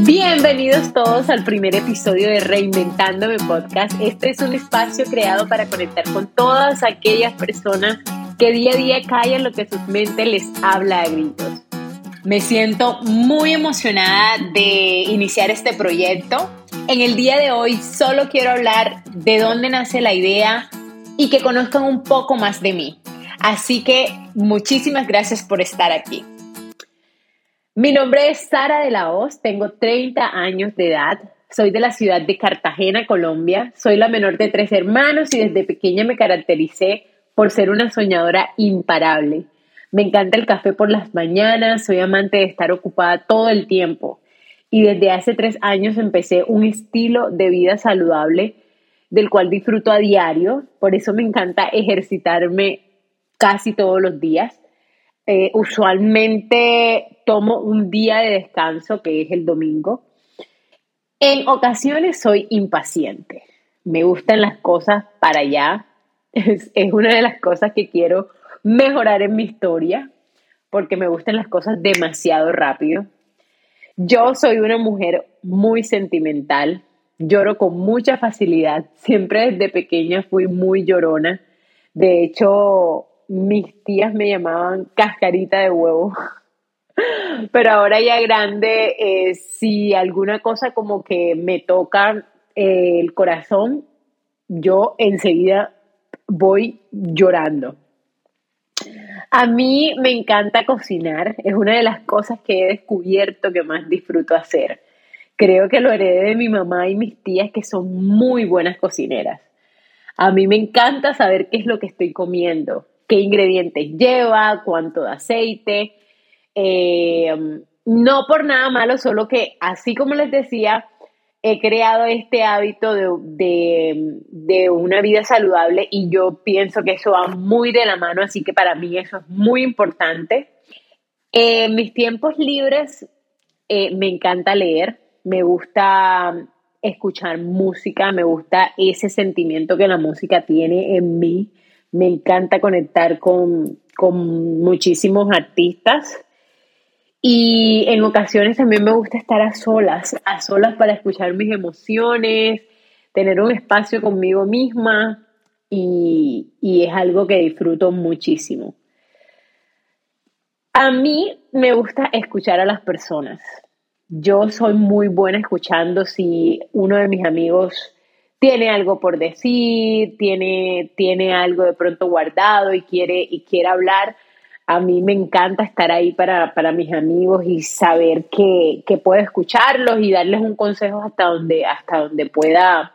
Bienvenidos todos al primer episodio de Reinventándome Podcast. Este es un espacio creado para conectar con todas aquellas personas que día a día callan lo que sus mentes les habla a gritos. Me siento muy emocionada de iniciar este proyecto. En el día de hoy solo quiero hablar de dónde nace la idea y que conozcan un poco más de mí. Así que muchísimas gracias por estar aquí. Mi nombre es Sara de la Hoz, tengo 30 años de edad, soy de la ciudad de Cartagena, Colombia, soy la menor de tres hermanos y desde pequeña me caractericé por ser una soñadora imparable. Me encanta el café por las mañanas, soy amante de estar ocupada todo el tiempo y desde hace tres años empecé un estilo de vida saludable del cual disfruto a diario, por eso me encanta ejercitarme casi todos los días. Eh, usualmente tomo un día de descanso, que es el domingo. En ocasiones soy impaciente. Me gustan las cosas para allá. Es, una de las cosas que quiero mejorar en mi historia, porque me gustan las cosas demasiado rápido. Yo soy una mujer muy sentimental. Lloro con mucha facilidad. Siempre desde pequeña fui muy llorona. De hecho, mis tías me llamaban cascarita de huevo. Pero ahora ya grande, eh, si alguna cosa como que me toca eh, el corazón, yo enseguida voy llorando. A mí me encanta cocinar, es una de las cosas que he descubierto que más disfruto hacer. Creo que lo heredé de mi mamá y mis tías que son muy buenas cocineras. A mí me encanta saber qué es lo que estoy comiendo, qué ingredientes lleva, cuánto de aceite, eh, no por nada malo, solo que así como les decía, he creado este hábito de, una vida saludable y yo pienso que eso va muy de la mano, así que para mí eso es muy importante. En mis tiempos libres eh, me encanta leer, me gusta escuchar música, me gusta ese sentimiento que la música tiene en mí, me encanta conectar con, con muchísimos artistas y en ocasiones también me gusta estar a solas, a solas para escuchar mis emociones, tener un espacio conmigo misma y, es algo que disfruto muchísimo. A mí me gusta escuchar a las personas. Yo soy muy buena escuchando si uno de mis amigos tiene algo por decir, tiene, tiene algo de pronto guardado y quiere, y quiere hablar a mí me encanta estar ahí para, mis amigos y saber que, puedo escucharlos y darles un consejo hasta donde, hasta donde pueda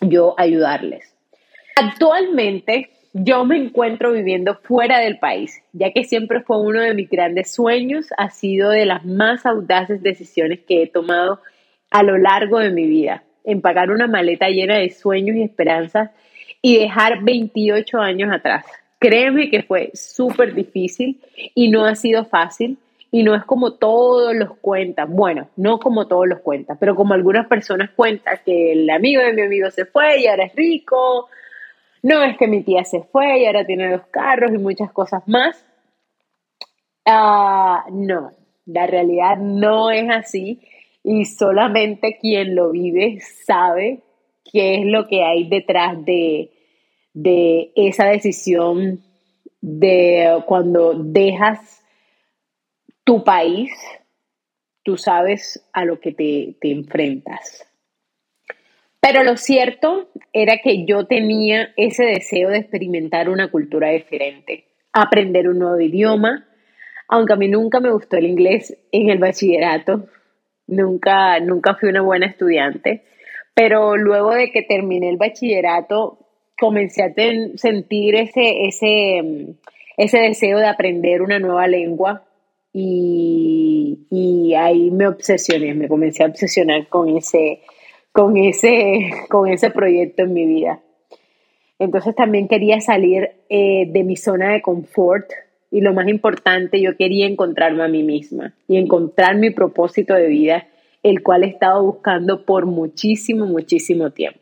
yo ayudarles. Actualmente yo me encuentro viviendo fuera del país, ya que siempre fue uno de mis grandes sueños, ha sido de las más audaces decisiones que he tomado a lo largo de mi vida, empacar una maleta llena de sueños y esperanzas y dejar 28 años atrás. Créeme que fue súper difícil y no ha sido fácil y no es como todos los cuentan. Bueno, no como todos los cuentan, pero como algunas personas cuentan que el amigo de mi amigo se fue y ahora es rico. No es que mi tía se fue y ahora tiene dos carros y muchas cosas más. Ah, no, la realidad no es así y solamente quien lo vive sabe qué es lo que hay detrás de, de esa decisión de cuando dejas tu país, tú sabes a lo que te, te enfrentas. Pero lo cierto era que yo tenía ese deseo de experimentar una cultura diferente, aprender un nuevo idioma, aunque a mí nunca me gustó el inglés en el bachillerato, nunca, nunca fui una buena estudiante, pero luego de que terminé el bachillerato comencé a sentir ese, ese, ese deseo de aprender una nueva lengua y, y, ahí me obsesioné, me comencé a obsesionar con ese, con, ese, con ese proyecto en mi vida. Entonces también quería salir eh, de mi zona de confort y lo más importante, yo quería encontrarme a mí misma y encontrar mi propósito de vida, el cual he estado buscando por muchísimo, muchísimo tiempo.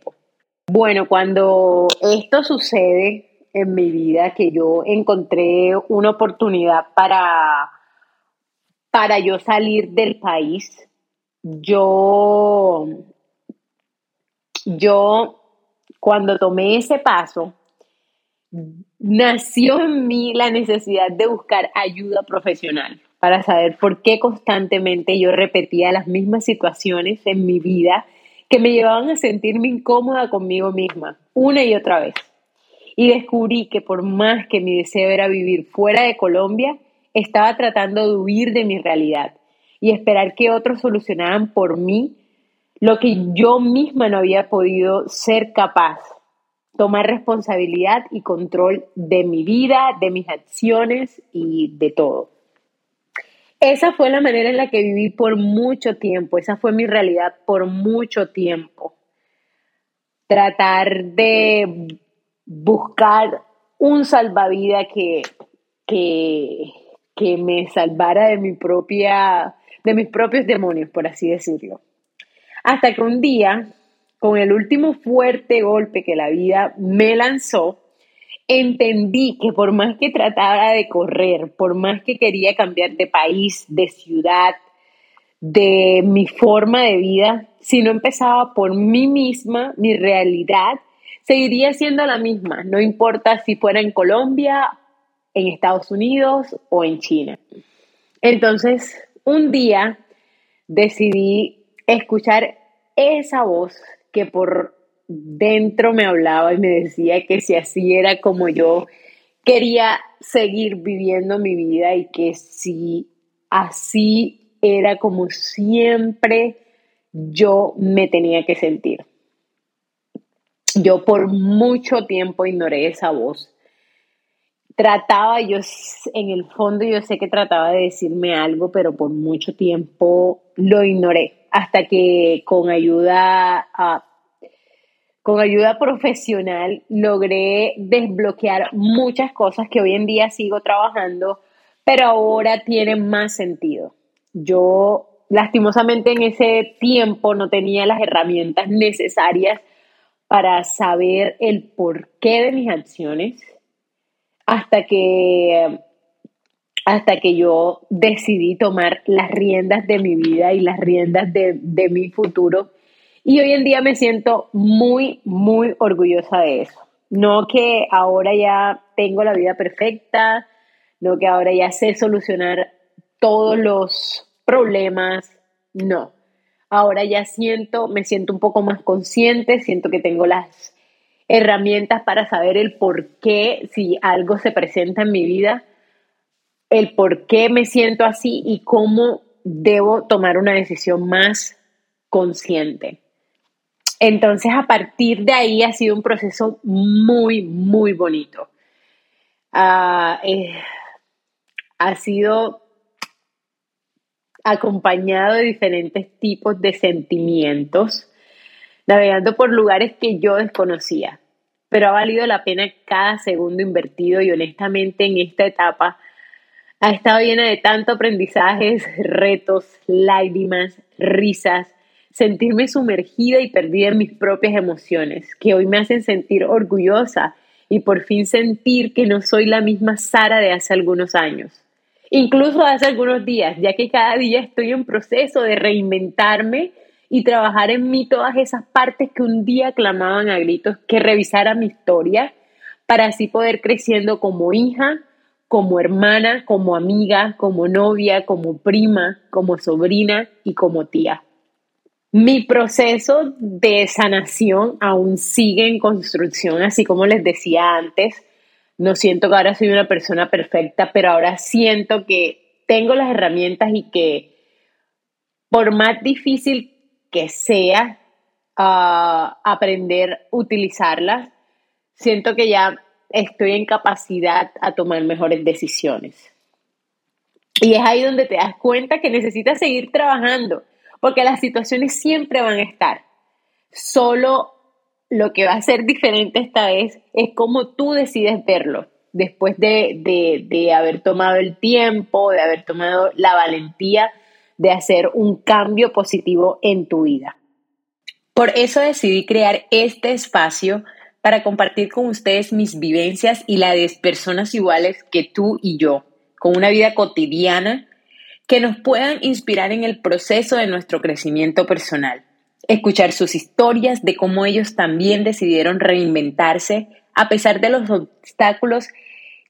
Bueno, cuando esto sucede en mi vida, que yo encontré una oportunidad para, para yo salir del país, yo, yo, cuando tomé ese paso, nació en mí la necesidad de buscar ayuda profesional para saber por qué constantemente yo repetía las mismas situaciones en mi vida que me llevaban a sentirme incómoda conmigo misma, una y otra vez. Y descubrí que por más que mi deseo era vivir fuera de Colombia, estaba tratando de huir de mi realidad y esperar que otros solucionaran por mí lo que yo misma no había podido ser capaz tomar responsabilidad y control de mi vida, de mis acciones y de todo. Esa fue la manera en la que viví por mucho tiempo, esa fue mi realidad por mucho tiempo. Tratar de buscar un salvavidas que, que, que me salvara de mi propia, de mis propios demonios, por así decirlo. Hasta que un día con el último fuerte golpe que la vida me lanzó, entendí que por más que tratara de correr, por más que quería cambiar de país, de ciudad, de mi forma de vida, si no empezaba por mí misma, mi realidad seguiría siendo la misma, no importa si fuera en Colombia, en Estados Unidos o en China. Entonces, un día decidí escuchar esa voz que por dentro me hablaba y me decía que si así era como yo quería seguir viviendo mi vida y que si así era como siempre yo me tenía que sentir. Yo por mucho tiempo ignoré esa voz. Trataba, yo en el fondo yo sé que trataba de decirme algo, pero por mucho tiempo lo ignoré hasta que con ayuda, con ayuda profesional logré desbloquear muchas cosas que hoy en día sigo trabajando, pero ahora tienen más sentido. Yo lastimosamente en ese tiempo no tenía las herramientas necesarias para saber el porqué de mis acciones hasta que hasta que yo decidí tomar las riendas de mi vida y las riendas de, mi futuro. Y hoy en día me siento muy, muy orgullosa de eso. No que ahora ya tengo la vida perfecta, no que ahora ya sé solucionar todos los problemas, no. Ahora ya siento, me siento un poco más consciente, siento que tengo las herramientas para saber el por qué si algo se presenta en mi vida el por qué me siento así y cómo debo tomar una decisión más consciente. Entonces, a partir de ahí ha sido un proceso muy, muy bonito. Ah, eh, ha sido acompañado de diferentes tipos de sentimientos, navegando por lugares que yo desconocía, pero ha valido la pena cada segundo invertido y honestamente en esta etapa ha estado llena de tanto aprendizajes, retos, lágrimas, risas, sentirme sumergida y perdida en mis propias emociones, que hoy me hacen sentir orgullosa y por fin sentir que no soy la misma Sara de hace algunos años. Incluso hace algunos días, ya que cada día estoy en proceso de reinventarme y trabajar en mí todas esas partes que un día clamaban a gritos que revisara mi historia para así poder creciendo como hija, como hermana, como amiga, como novia, como prima, como sobrina y como tía. Mi proceso de sanación aún sigue en construcción, así como les decía antes. No siento que ahora soy una persona perfecta, pero ahora siento que tengo las herramientas y que por más difícil que sea ah, aprender a utilizarlas, siento que ya estoy en capacidad a tomar mejores decisiones. Y es ahí donde te das cuenta que necesitas seguir trabajando, porque las situaciones siempre van a estar. Solo lo que va a ser diferente esta vez es cómo tú decides verlo, después de, de haber tomado el tiempo, de haber tomado la valentía de hacer un cambio positivo en tu vida. Por eso decidí crear este espacio para compartir con ustedes mis vivencias y la de personas iguales que tú y yo, con una vida cotidiana que nos puedan inspirar en el proceso de nuestro crecimiento personal. Escuchar sus historias de cómo ellos también decidieron reinventarse a pesar de los obstáculos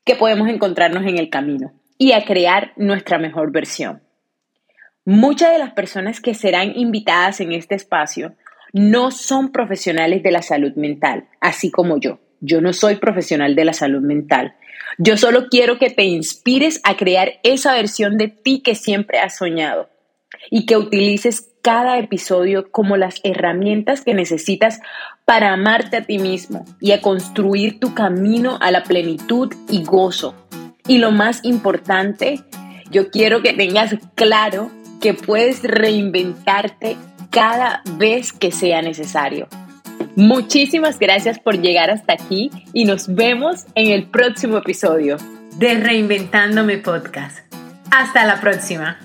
que podemos encontrarnos en el camino y a crear nuestra mejor versión. Muchas de las personas que serán invitadas en este espacio no son profesionales de la salud mental, así como yo. Yo no soy profesional de la salud mental. Yo solo quiero que te inspires a crear esa versión de ti que siempre has soñado y que utilices cada episodio como las herramientas que necesitas para amarte a ti mismo y a construir tu camino a la plenitud y gozo. Y lo más importante, yo quiero que tengas claro que puedes reinventarte cada vez que sea necesario. Muchísimas gracias por llegar hasta aquí y nos vemos en el próximo episodio de Reinventándome Podcast. Hasta la próxima.